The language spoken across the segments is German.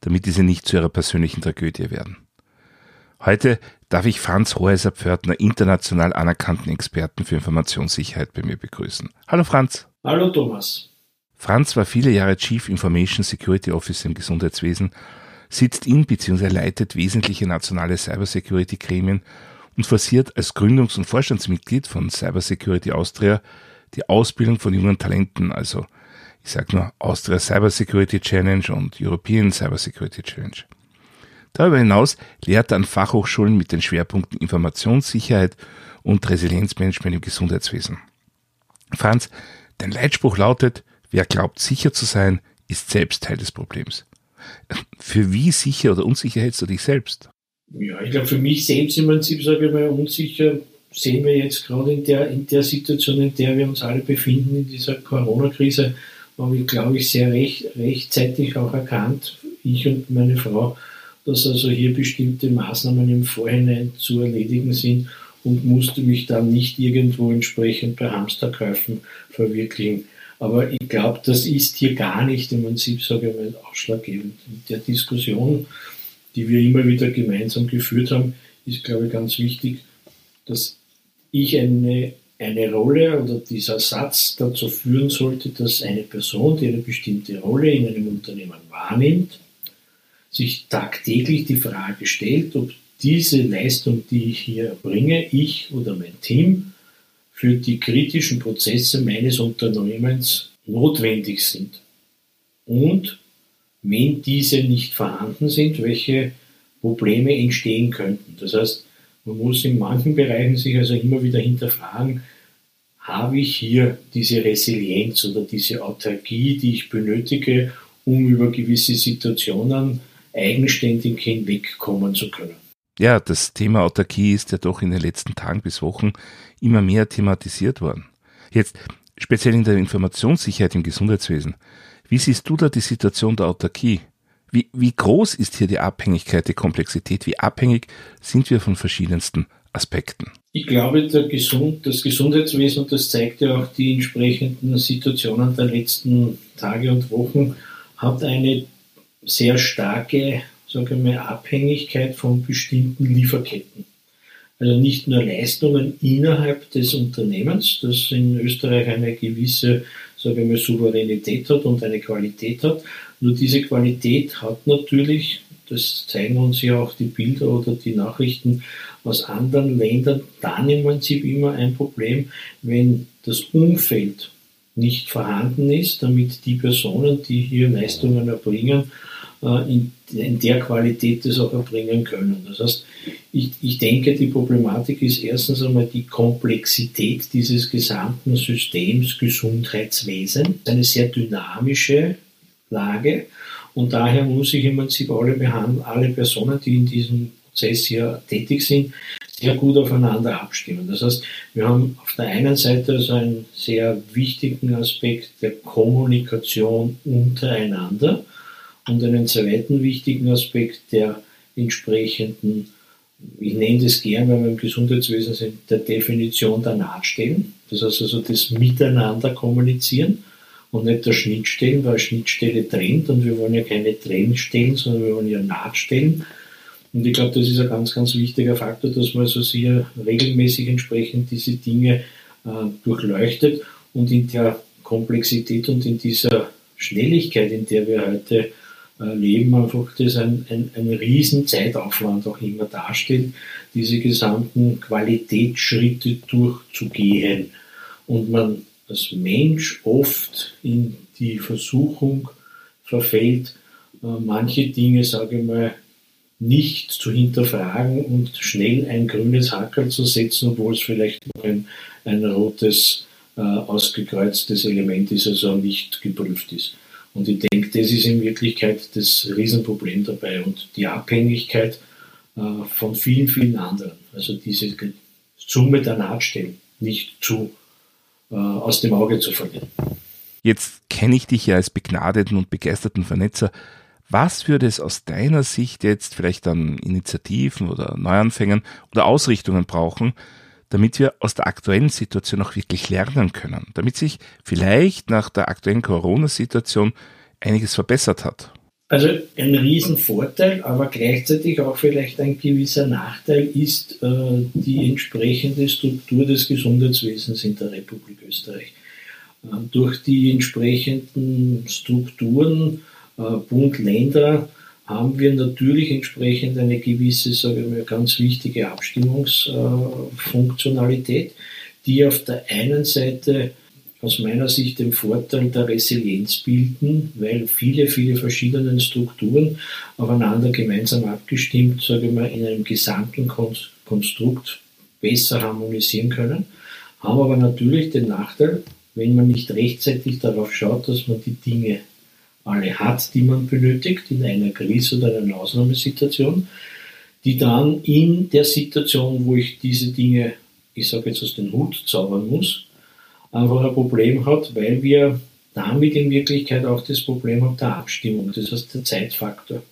damit diese nicht zu ihrer persönlichen Tragödie werden. Heute darf ich Franz Hoheiser-Pförtner, international anerkannten Experten für Informationssicherheit, bei mir begrüßen. Hallo Franz. Hallo Thomas. Franz war viele Jahre Chief Information Security Officer im Gesundheitswesen, sitzt in bzw. leitet wesentliche nationale Cybersecurity-Gremien und forciert als Gründungs- und Vorstandsmitglied von Cybersecurity Austria die Ausbildung von jungen Talenten, also ich sage nur Austria Cybersecurity Challenge und European Cybersecurity Challenge. Darüber hinaus lehrt er an Fachhochschulen mit den Schwerpunkten Informationssicherheit und Resilienzmanagement im Gesundheitswesen. Franz, dein Leitspruch lautet, wer glaubt sicher zu sein, ist selbst Teil des Problems. Für wie sicher oder unsicher hältst du dich selbst? Ja, ich glaube, für mich selbst im Prinzip, sage ich mal, unsicher sehen wir jetzt gerade in der, in der Situation, in der wir uns alle befinden, in dieser Corona-Krise, haben wir, glaube ich, sehr recht, rechtzeitig auch erkannt, ich und meine Frau, dass also hier bestimmte Maßnahmen im Vorhinein zu erledigen sind und musste mich dann nicht irgendwo entsprechend bei Hamsterkäufen verwirklichen. Aber ich glaube, das ist hier gar nicht im Prinzip, sage ich mal, ausschlaggebend. In der Diskussion, die wir immer wieder gemeinsam geführt haben, ist, glaube ich, ganz wichtig, dass ich eine, eine Rolle oder dieser Satz dazu führen sollte, dass eine Person, die eine bestimmte Rolle in einem Unternehmen wahrnimmt, sich tagtäglich die Frage stellt, ob diese Leistung, die ich hier erbringe, ich oder mein Team, für die kritischen Prozesse meines Unternehmens notwendig sind. Und wenn diese nicht vorhanden sind, welche Probleme entstehen könnten. Das heißt, man muss in manchen Bereichen sich also immer wieder hinterfragen, habe ich hier diese Resilienz oder diese Autarkie, die ich benötige, um über gewisse Situationen eigenständig hinwegkommen zu können. Ja, das Thema Autarkie ist ja doch in den letzten Tagen bis Wochen immer mehr thematisiert worden. Jetzt speziell in der Informationssicherheit im Gesundheitswesen. Wie siehst du da die Situation der Autarkie? Wie, wie groß ist hier die Abhängigkeit, die Komplexität? Wie abhängig sind wir von verschiedensten Aspekten? Ich glaube, Gesund, das Gesundheitswesen, und das zeigt ja auch die entsprechenden Situationen der letzten Tage und Wochen, hat eine sehr starke sage mal, Abhängigkeit von bestimmten Lieferketten. Also nicht nur Leistungen innerhalb des Unternehmens, das in Österreich eine gewisse sage ich mal, Souveränität hat und eine Qualität hat. Nur diese Qualität hat natürlich, das zeigen uns ja auch die Bilder oder die Nachrichten aus anderen Ländern, dann im Prinzip immer ein Problem, wenn das Umfeld nicht vorhanden ist, damit die Personen, die hier Leistungen erbringen, in, in, der Qualität das auch erbringen können. Das heißt, ich, ich denke, die Problematik ist erstens einmal die Komplexität dieses gesamten Systems Gesundheitswesen, eine sehr dynamische Lage und daher muss ich im Prinzip alle, alle Personen, die in diesem Prozess hier tätig sind, sehr gut aufeinander abstimmen. Das heißt, wir haben auf der einen Seite also einen sehr wichtigen Aspekt der Kommunikation untereinander und einen zweiten wichtigen Aspekt der entsprechenden, ich nenne das gern, weil wir im Gesundheitswesen sind, der Definition der Nahtstellen. Das heißt also das Miteinander kommunizieren und nicht der Schnittstellen, weil Schnittstelle trennt und wir wollen ja keine Trennstellen, sondern wir wollen ja Nahtstellen. Und ich glaube, das ist ein ganz, ganz wichtiger Faktor, dass man also sehr regelmäßig entsprechend diese Dinge äh, durchleuchtet und in der Komplexität und in dieser Schnelligkeit, in der wir heute leben, einfach das ein, ein, ein riesen Zeitaufwand auch immer darstellt, diese gesamten Qualitätsschritte durchzugehen. Und man als Mensch oft in die Versuchung verfällt, äh, manche Dinge, sage ich mal, nicht zu hinterfragen und schnell ein grünes Hackerl zu setzen, obwohl es vielleicht noch ein, ein rotes, äh, ausgekreuztes Element ist, also nicht geprüft ist. Und ich denke, das ist in Wirklichkeit das Riesenproblem dabei und die Abhängigkeit äh, von vielen, vielen anderen. Also diese Summe der Nahtstellen nicht zu, äh, aus dem Auge zu verlieren. Jetzt kenne ich dich ja als begnadeten und begeisterten Vernetzer. Was würde es aus deiner Sicht jetzt vielleicht an Initiativen oder Neuanfängen oder Ausrichtungen brauchen, damit wir aus der aktuellen Situation auch wirklich lernen können, damit sich vielleicht nach der aktuellen Corona-Situation einiges verbessert hat? Also ein Riesenvorteil, aber gleichzeitig auch vielleicht ein gewisser Nachteil ist äh, die entsprechende Struktur des Gesundheitswesens in der Republik Österreich. Äh, durch die entsprechenden Strukturen äh, Bund, Länder haben wir natürlich entsprechend eine gewisse, sage ich mal, ganz wichtige Abstimmungsfunktionalität, die auf der einen Seite aus meiner Sicht den Vorteil der Resilienz bilden, weil viele, viele verschiedene Strukturen aufeinander gemeinsam abgestimmt, sage ich mal, in einem gesamten Konstrukt besser harmonisieren können, haben aber natürlich den Nachteil, wenn man nicht rechtzeitig darauf schaut, dass man die Dinge alle hat, die man benötigt in einer Krise oder einer Ausnahmesituation, die dann in der Situation, wo ich diese Dinge, ich sage jetzt aus dem Hut zaubern muss, einfach ein Problem hat, weil wir damit in Wirklichkeit auch das Problem haben der Abstimmung, das heißt der Zeitfaktor.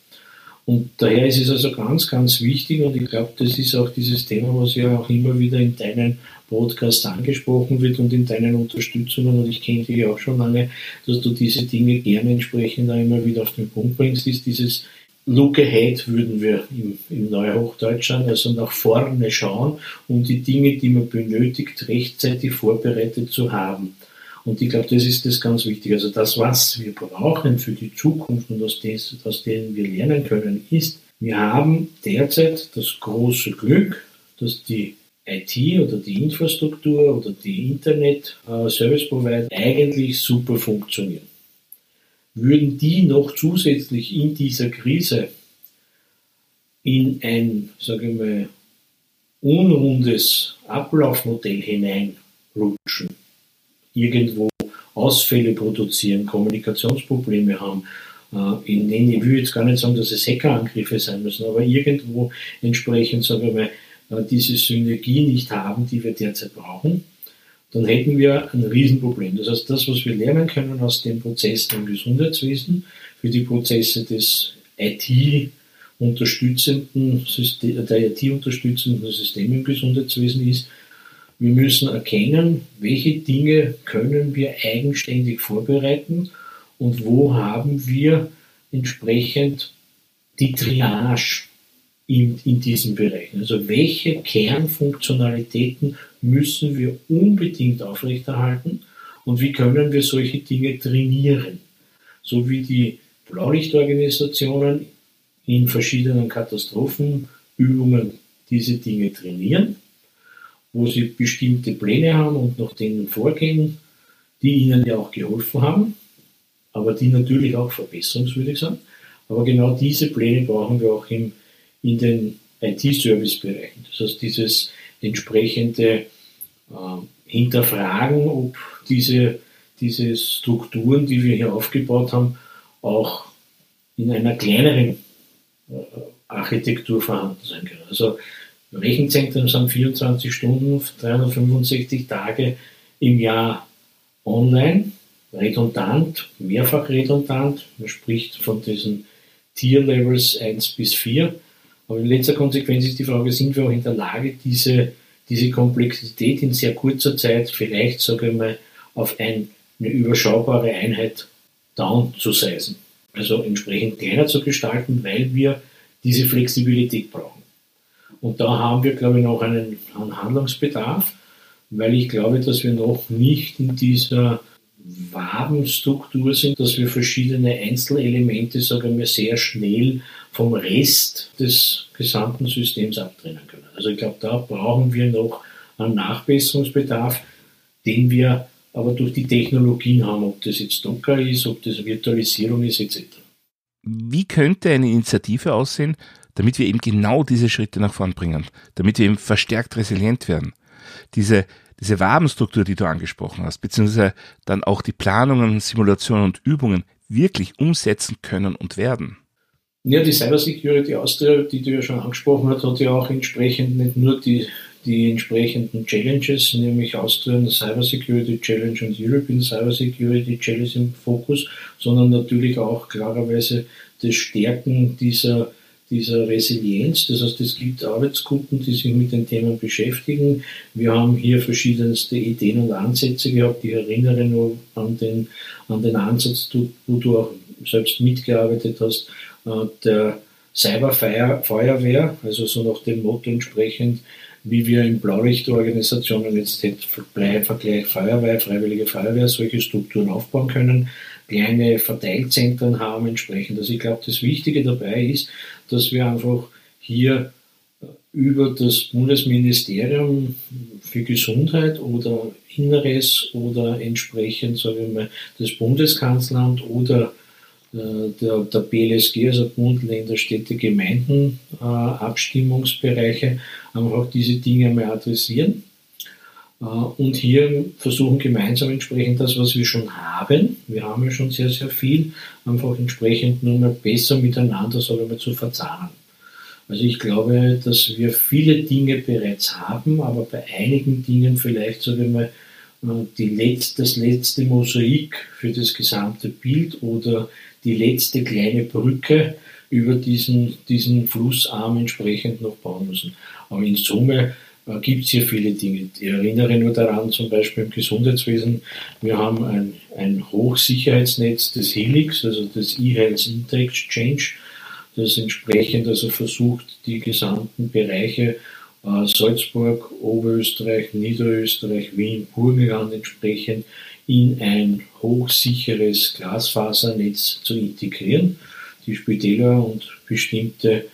Und daher ist es also ganz, ganz wichtig und ich glaube, das ist auch dieses Thema, was ja auch immer wieder in deinen Podcasts angesprochen wird und in deinen Unterstützungen und ich kenne dich auch schon lange, dass du diese Dinge gerne entsprechend auch immer wieder auf den Punkt bringst, ist dieses Look ahead würden wir im, im Neuhochdeutschland, also nach vorne schauen, um die Dinge, die man benötigt, rechtzeitig vorbereitet zu haben. Und ich glaube, das ist das ganz wichtig. Also das, was wir brauchen für die Zukunft und aus, des, aus denen wir lernen können, ist, wir haben derzeit das große Glück, dass die IT oder die Infrastruktur oder die Internet-Service-Provider eigentlich super funktionieren würden die noch zusätzlich in dieser Krise in ein, sage ich mal, unrundes Ablaufmodell hineinrutschen, irgendwo Ausfälle produzieren, Kommunikationsprobleme haben, äh, in denen, ich will jetzt gar nicht sagen, dass es Hackerangriffe sein müssen, aber irgendwo entsprechend, sagen wir mal, äh, diese Synergie nicht haben, die wir derzeit brauchen, dann hätten wir ein Riesenproblem. Das heißt, das, was wir lernen können aus den Prozessen im Gesundheitswesen, für die Prozesse des IT unterstützenden System, der IT-unterstützenden Systeme im Gesundheitswesen ist, wir müssen erkennen, welche Dinge können wir eigenständig vorbereiten und wo haben wir entsprechend die Triage in, in diesen Bereichen. Also welche Kernfunktionalitäten müssen wir unbedingt aufrechterhalten und wie können wir solche Dinge trainieren. So wie die Blaulichtorganisationen in verschiedenen Katastrophenübungen diese Dinge trainieren, wo sie bestimmte Pläne haben und nach denen vorgehen, die ihnen ja auch geholfen haben, aber die natürlich auch verbesserungswürdig sind. Aber genau diese Pläne brauchen wir auch im, in den IT-Service-Bereichen. Das heißt, dieses entsprechende äh, hinterfragen, ob diese, diese Strukturen, die wir hier aufgebaut haben, auch in einer kleineren äh, Architektur vorhanden sein können. Also Rechenzentren sind 24 Stunden, 365 Tage im Jahr online, redundant, mehrfach redundant. Man spricht von diesen Tier-Levels 1 bis 4. Aber in letzter Konsequenz ist die Frage, sind wir auch in der Lage, diese diese Komplexität in sehr kurzer Zeit vielleicht, sage ich mal, auf ein, eine überschaubare Einheit down zu sizen. Also entsprechend kleiner zu gestalten, weil wir diese Flexibilität brauchen. Und da haben wir, glaube ich, noch einen, Handlungsbedarf, weil ich glaube, dass wir noch nicht in dieser Wabenstruktur sind, dass wir verschiedene Einzelelemente, sagen wir, sehr schnell vom Rest des gesamten Systems abtrennen können. Also ich glaube, da brauchen wir noch einen Nachbesserungsbedarf, den wir aber durch die Technologien haben, ob das jetzt Docker ist, ob das Virtualisierung ist, etc. Wie könnte eine Initiative aussehen, damit wir eben genau diese Schritte nach vorn bringen, damit wir eben verstärkt resilient werden? Diese diese Wabenstruktur, die du angesprochen hast, beziehungsweise dann auch die Planungen, Simulationen und Übungen, wirklich umsetzen können und werden? Ja, die Cybersecurity Austria, die du ja schon angesprochen hast, hat ja auch entsprechend nicht nur die, die entsprechenden Challenges, nämlich Austrian Cybersecurity Challenge und European Cybersecurity Challenge im Fokus, sondern natürlich auch klarerweise das Stärken dieser dieser Resilienz. Das heißt, es gibt Arbeitsgruppen, die sich mit den Themen beschäftigen. Wir haben hier verschiedenste Ideen und Ansätze gehabt. Ich erinnere nur an den, an den Ansatz, wo du auch selbst mitgearbeitet hast, äh, der Cyberfeuerwehr, also so nach dem Motto entsprechend, wie wir in Blaulichtorganisationen jetzt Vergleich Feuerwehr, Freiwillige Feuerwehr, solche Strukturen aufbauen können kleine Verteilzentren haben entsprechend. Also ich glaube, das Wichtige dabei ist, dass wir einfach hier äh, über das Bundesministerium für Gesundheit oder Inneres oder entsprechend, sage ich mal, das Bundeskanzleramt oder äh, der, der BLSG, also Bund, Länder, Städte, Gemeinden, äh, Abstimmungsbereiche, einfach diese Dinge mal adressieren und hier versuchen gemeinsam entsprechend das, was wir schon haben, wir haben ja schon sehr, sehr viel, einfach entsprechend nur mal besser miteinander, sagen wir, zu verzahnen. Also ich glaube, dass wir viele Dinge bereits haben, aber bei einigen Dingen vielleicht, sagen wir mal, äh, die letzte, das letzte Mosaik für das gesamte Bild oder die letzte kleine Brücke über diesen, diesen Flussarm entsprechend noch bauen müssen. Aber in Summe äh, gibt es hier viele Dinge. Ich erinnere nur daran, zum Beispiel im Gesundheitswesen, wir haben ein, ein Hochsicherheitsnetz des Helix, also des E-Health Interexchange, das entsprechend also versucht, die gesamten Bereiche äh, Salzburg, Oberösterreich, Niederösterreich, Wien, Burgenland entsprechend in ein hochsicheres Glasfasernetz zu integrieren. Die Spitäler und bestimmte äh,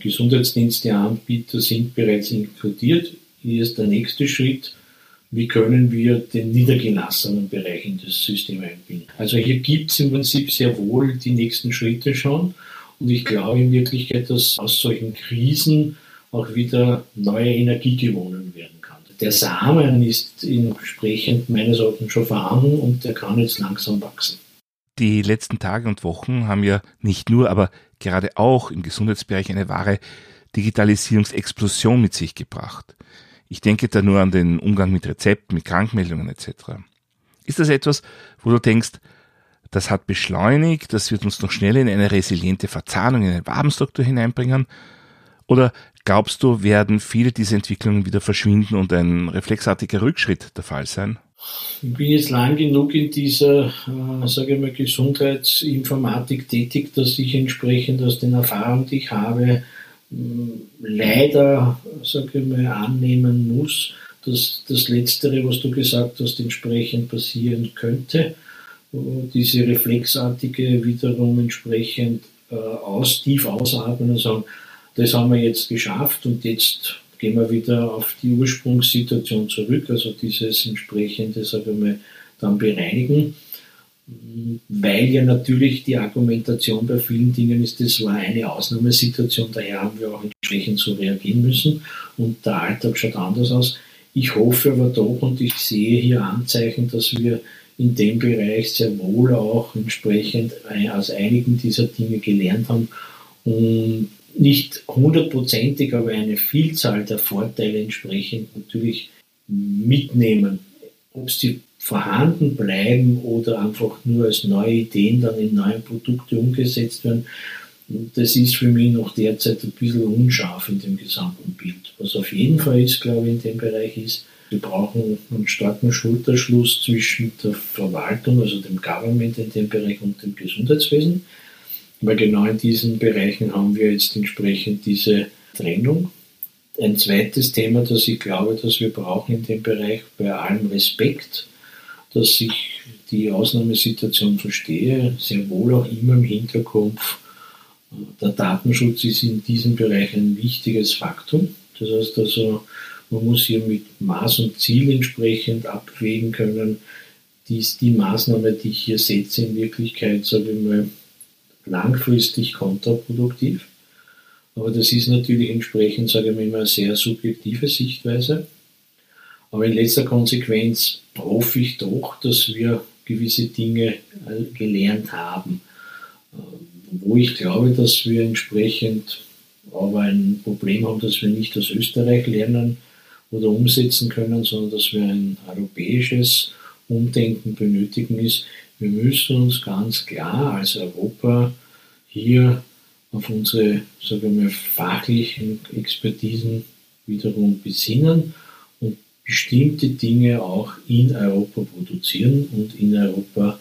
Gesundheitsdiensteanbieter sind bereits inkludiert. Hier ist der nächste Schritt. Wie können wir den niedergelassenen Bereich in das System einbinden? Also hier gibt es im Prinzip sehr wohl die nächsten Schritte schon. Und ich glaube in Wirklichkeit, dass aus solchen Krisen auch wieder neue Energie gewonnen werden kann. Der Samen ist entsprechend meines Erachtens schon vorhanden und der kann jetzt langsam wachsen. Die letzten Tage und Wochen haben ja nicht nur, aber gerade auch im Gesundheitsbereich eine wahre Digitalisierungsexplosion mit sich gebracht. Ich denke da nur an den Umgang mit Rezepten, mit Krankmeldungen etc. Ist das etwas, wo du denkst, das hat beschleunigt, das wird uns noch schnell in eine resiliente Verzahnung, in eine Wabenstruktur hineinbringen? Oder glaubst du, werden viele dieser Entwicklungen wieder verschwinden und ein reflexartiger Rückschritt der Fall sein? Ich bin jetzt lang genug in dieser, äh, sage ich mal, Gesundheitsinformatik tätig, dass ich entsprechend aus den Erfahrungen, die ich habe, leider, sage ich mal, annehmen muss, dass das Letztere, was du gesagt hast, entsprechend passieren könnte. Diese reflexartige wiederum entsprechend äh, aus, tief ausatmen und sagen, das haben wir jetzt geschafft und jetzt gehen wir wieder auf die Ursprungssituation zurück, also dieses entsprechende, sagen wir mal, dann bereinigen. Weil ja natürlich die Argumentation bei vielen Dingen ist, das war eine Ausnahmesituation, daher haben wir auch entsprechend so reagieren müssen und der Alltag schaut anders aus. Ich hoffe aber doch und ich sehe hier Anzeichen, dass wir in dem Bereich sehr wohl auch entsprechend aus einigen dieser Dinge gelernt haben und nicht hundertprozentig, aber eine Vielzahl der Vorteile entsprechend natürlich mitnehmen. Ob sie vorhanden bleiben oder einfach nur als neue Ideen dann in neue Produkte umgesetzt werden, das ist für mich noch derzeit ein bisschen unscharf in dem gesamten Bild. Was auf jeden Fall ist, glaube ich, in dem Bereich ist, wir brauchen einen starken Schulterschluss zwischen der Verwaltung, also dem Government in dem Bereich und dem Gesundheitswesen. Weil genau in diesen Bereichen haben wir jetzt entsprechend diese Trennung. Ein zweites Thema, das ich glaube, dass wir brauchen in dem Bereich, bei allem Respekt, dass ich die Ausnahmesituation verstehe, sehr wohl auch immer im Hinterkopf. Der Datenschutz ist in diesem Bereich ein wichtiges Faktum. Das heißt also, man muss hier mit Maß und Ziel entsprechend abwägen können, dies die Maßnahme, die ich hier setze, in Wirklichkeit, sage ich mal, langfristig kontraproduktiv. Aber das ist natürlich entsprechend, sage ich mal, eine sehr subjektive Sichtweise. Aber in letzter Konsequenz hoffe ich doch, dass wir gewisse Dinge gelernt haben. Wo ich glaube, dass wir entsprechend aber ein Problem haben, dass wir nicht aus Österreich lernen oder umsetzen können, sondern dass wir ein europäisches Umdenken benötigen ist. Wir müssen uns ganz klar als Europa hier auf unsere sagen wir, fachlichen Expertisen wiederum besinnen und bestimmte Dinge auch in Europa produzieren und in Europa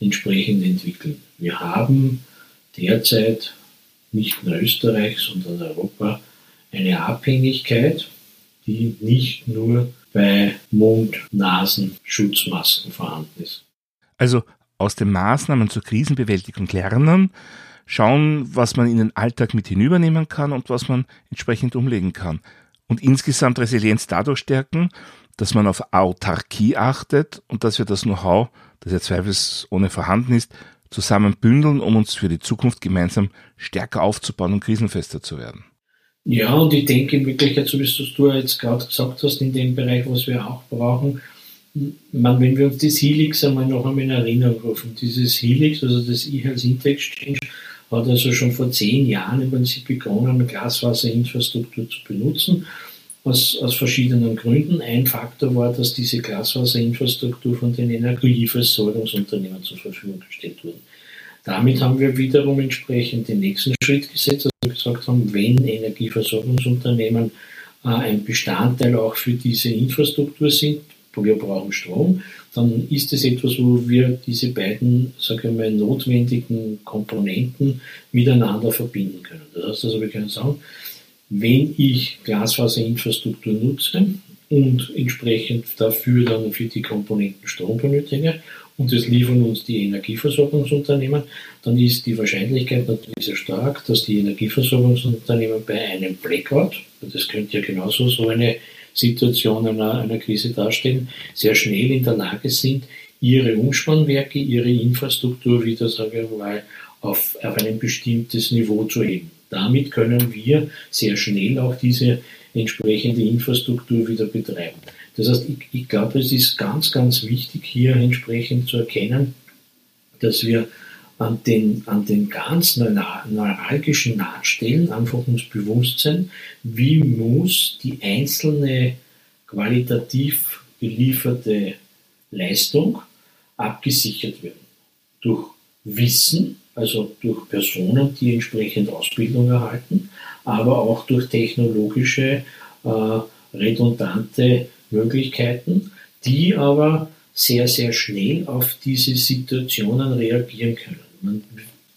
entsprechend entwickeln. Wir haben derzeit nicht nur Österreich, sondern Europa eine Abhängigkeit, die nicht nur bei Mund-Nasen-Schutzmasken vorhanden ist. Also aus den Maßnahmen zur Krisenbewältigung lernen, schauen, was man in den Alltag mit hinübernehmen kann und was man entsprechend umlegen kann. Und insgesamt Resilienz dadurch stärken, dass man auf Autarkie achtet und dass wir das Know-how, das ja zweifelsohne vorhanden ist, zusammen bündeln, um uns für die Zukunft gemeinsam stärker aufzubauen und krisenfester zu werden. Ja, und ich denke in Wirklichkeit, so wie du jetzt gerade gesagt hast, in dem Bereich, was wir auch brauchen, man, wenn wir uns das Helix einmal noch einmal in Erinnerung rufen, dieses Helix, also das E-Health Exchange, hat also schon vor zehn Jahren im Prinzip begonnen, Glaswasser-Infrastruktur zu benutzen, aus, aus verschiedenen Gründen. Ein Faktor war, dass diese Glaswasser-Infrastruktur von den Energieversorgungsunternehmen zur Verfügung gestellt wurde. Damit haben wir wiederum entsprechend den nächsten Schritt gesetzt, dass wir gesagt haben, wenn Energieversorgungsunternehmen äh, ein Bestandteil auch für diese Infrastruktur sind, wir brauchen Strom, dann ist es etwas, wo wir diese beiden, sage ich mal, notwendigen Komponenten miteinander verbinden können. Das heißt also, wir können sagen, wenn ich Glasfaserinfrastruktur nutze und entsprechend dafür dann für die Komponenten Strom benötige und das liefern uns die Energieversorgungsunternehmen, dann ist die Wahrscheinlichkeit natürlich sehr stark, dass die Energieversorgungsunternehmen bei einem Blackout, das könnte ja genauso so eine Situation einer, einer Krise darstellen, sehr schnell in der Lage sind, ihre Umspannwerke, ihre Infrastruktur wieder, sage ich mal, auf, auf ein bestimmtes Niveau zu heben. Damit können wir sehr schnell auch diese entsprechende Infrastruktur wieder betreiben. Das heißt, ich, ich glaube, es ist ganz, ganz wichtig, hier entsprechend zu erkennen, dass wir an den, an den ganz neuralgischen Nahtstellen einfach uns bewusst sein, wie muss die einzelne qualitativ gelieferte Leistung abgesichert werden. Durch Wissen, also durch Personen, die entsprechend Ausbildung erhalten, aber auch durch technologische äh, redundante Möglichkeiten, die aber sehr, sehr schnell auf diese Situationen reagieren können. Man,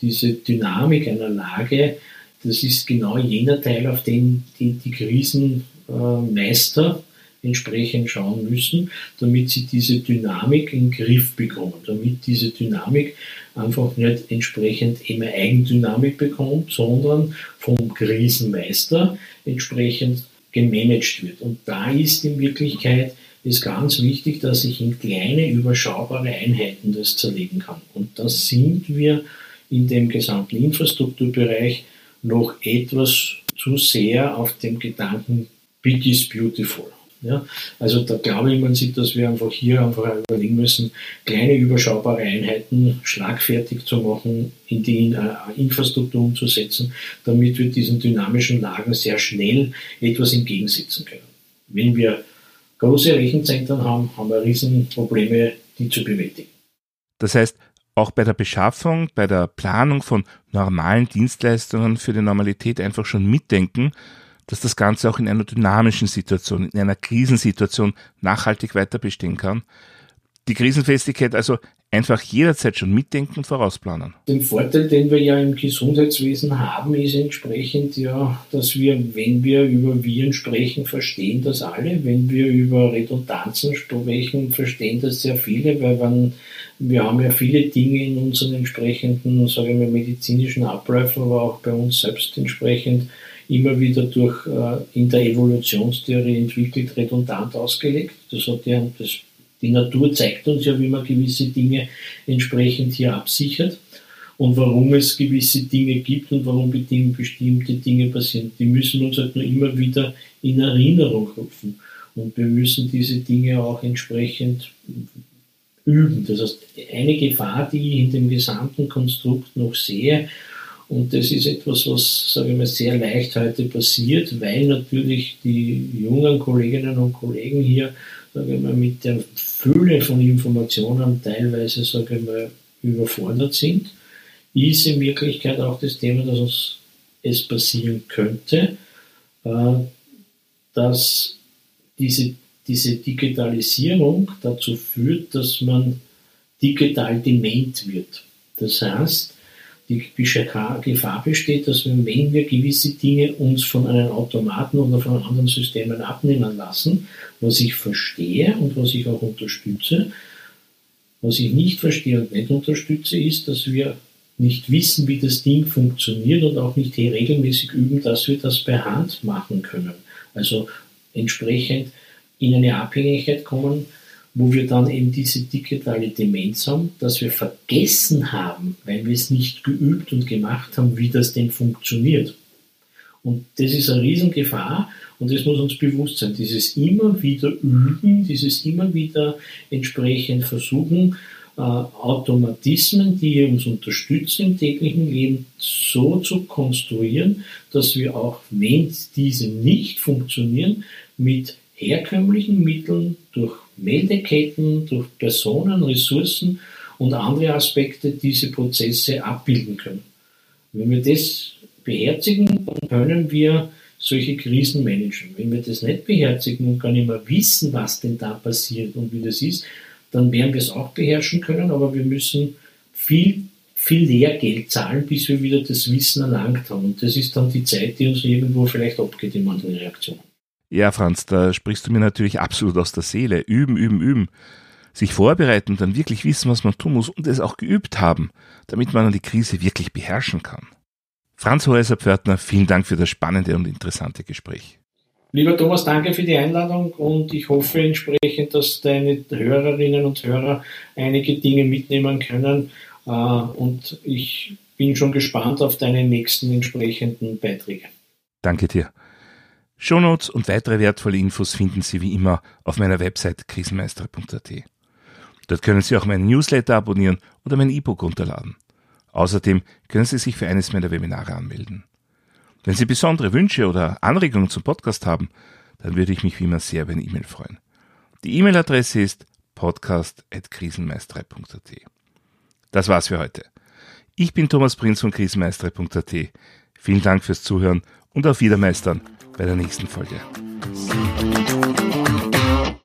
diese Dynamik einer Lage, das ist genau jener Teil, auf den die, die Krisenmeister entsprechend schauen müssen, damit sie diese Dynamik in den Griff bekommen, damit diese Dynamik einfach nicht entsprechend immer Eigendynamik bekommt, sondern vom Krisenmeister entsprechend gemanagt wird. Und da ist in Wirklichkeit ist ganz wichtig, dass ich in kleine, überschaubare Einheiten das zerlegen kann. Und da sind wir in dem gesamten Infrastrukturbereich noch etwas zu sehr auf dem Gedanken Big is beautiful. Ja, also da glaube ich man sieht, dass wir einfach hier einfach überlegen müssen, kleine überschaubare Einheiten schlagfertig zu machen, in die äh, Infrastruktur umzusetzen, damit wir diesen dynamischen Lagen sehr schnell etwas entgegensetzen können. Wenn wir große Rechenzentren haben, haben wir Riesenprobleme, die zu bewältigen. Das heißt, auch bei der Beschaffung, bei der Planung von normalen Dienstleistungen für die Normalität einfach schon mitdenken, dass das Ganze auch in einer dynamischen Situation, in einer Krisensituation nachhaltig weiter bestehen kann. Die Krisenfestigkeit also einfach jederzeit schon mitdenken und vorausplanen. Den Vorteil, den wir ja im Gesundheitswesen haben, ist entsprechend ja, dass wir, wenn wir über Viren sprechen, verstehen das alle. Wenn wir über Redundanzen sprechen, verstehen das sehr viele, weil wenn, wir haben ja viele Dinge in unseren entsprechenden, sagen wir, medizinischen Abläufen, aber auch bei uns selbst entsprechend immer wieder durch äh, in der Evolutionstheorie entwickelt, redundant ausgelegt. Das hat ja das die Natur zeigt uns ja, wie man gewisse Dinge entsprechend hier absichert und warum es gewisse Dinge gibt und warum bestimmte Dinge passieren. Die müssen uns halt nur immer wieder in Erinnerung rufen. Und wir müssen diese Dinge auch entsprechend üben. Das heißt, eine Gefahr, die ich in dem gesamten Konstrukt noch sehe, und das ist etwas, was, sage ich mal, sehr leicht heute passiert, weil natürlich die jungen Kolleginnen und Kollegen hier, sage ich mal, mit der Fülle von Informationen teilweise, sage ich mal, überfordert sind, ist in Wirklichkeit auch das Thema, dass uns es passieren könnte, äh, dass diese, diese Digitalisierung dazu führt, dass man digital dement wird. Das heißt, die Gefahr besteht, dass wir, wenn wir gewisse Dinge uns von einem Automaten oder von anderen Systemen abnehmen lassen, was ich verstehe und was ich auch unterstütze, was ich nicht verstehe und nicht unterstütze, ist, dass wir nicht wissen, wie das Ding funktioniert und auch nicht regelmäßig üben, dass wir das per Hand machen können. Also entsprechend in eine Abhängigkeit kommen, wo wir dann eben diese digitale Demenz haben, dass wir vergessen haben, weil wir es nicht geübt und gemacht haben, wie das denn funktioniert. Und das ist eine Riesengefahr und das muss uns bewusst sein. Dieses immer wieder üben, dieses immer wieder entsprechend versuchen, äh, Automatismen, die uns unterstützen im täglichen Leben, so zu konstruieren, dass wir auch, wenn diese nicht funktionieren, mit herkömmlichen Mitteln durch Meldeketten, durch Personen, Ressourcen und andere Aspekte diese Prozesse abbilden können. Wenn wir das beherzigen, dann können wir solche Krisen managen. Wenn wir das nicht beherzigen und gar nicht mehr wissen, was denn da passiert und wie das ist, dann werden wir es auch beherrschen können, aber wir müssen viel, viel Lehrgeld zahlen, bis wir wieder das Wissen erlangt haben. Und das ist dann die Zeit, die uns irgendwo vielleicht abgeht in manchen Reaktionen. Ja, Franz, da sprichst du mir natürlich absolut aus der Seele. Üben, üben, üben. Sich vorbereiten, dann wirklich wissen, was man tun muss und es auch geübt haben, damit man die Krise wirklich beherrschen kann. Franz Häuser-Pförtner, vielen Dank für das spannende und interessante Gespräch. Lieber Thomas, danke für die Einladung und ich hoffe entsprechend, dass deine Hörerinnen und Hörer einige Dinge mitnehmen können äh, und ich bin schon gespannt auf deine nächsten entsprechenden Beiträge. Danke dir. Shownotes und weitere wertvolle Infos finden Sie wie immer auf meiner Website krisenmeister.at. Dort können Sie auch meinen Newsletter abonnieren oder mein E-Book runterladen. Außerdem können Sie sich für eines meiner Webinare anmelden. Wenn Sie besondere Wünsche oder Anregungen zum Podcast haben, dann würde ich mich wie immer sehr über eine E-Mail freuen. Die E-Mail-Adresse ist podcast.krisenmeisterei.at. Das war's für heute. Ich bin Thomas Prinz von krisenmeisterei.at. Vielen Dank fürs Zuhören und auf Wiedermeistern bei der nächsten Folge.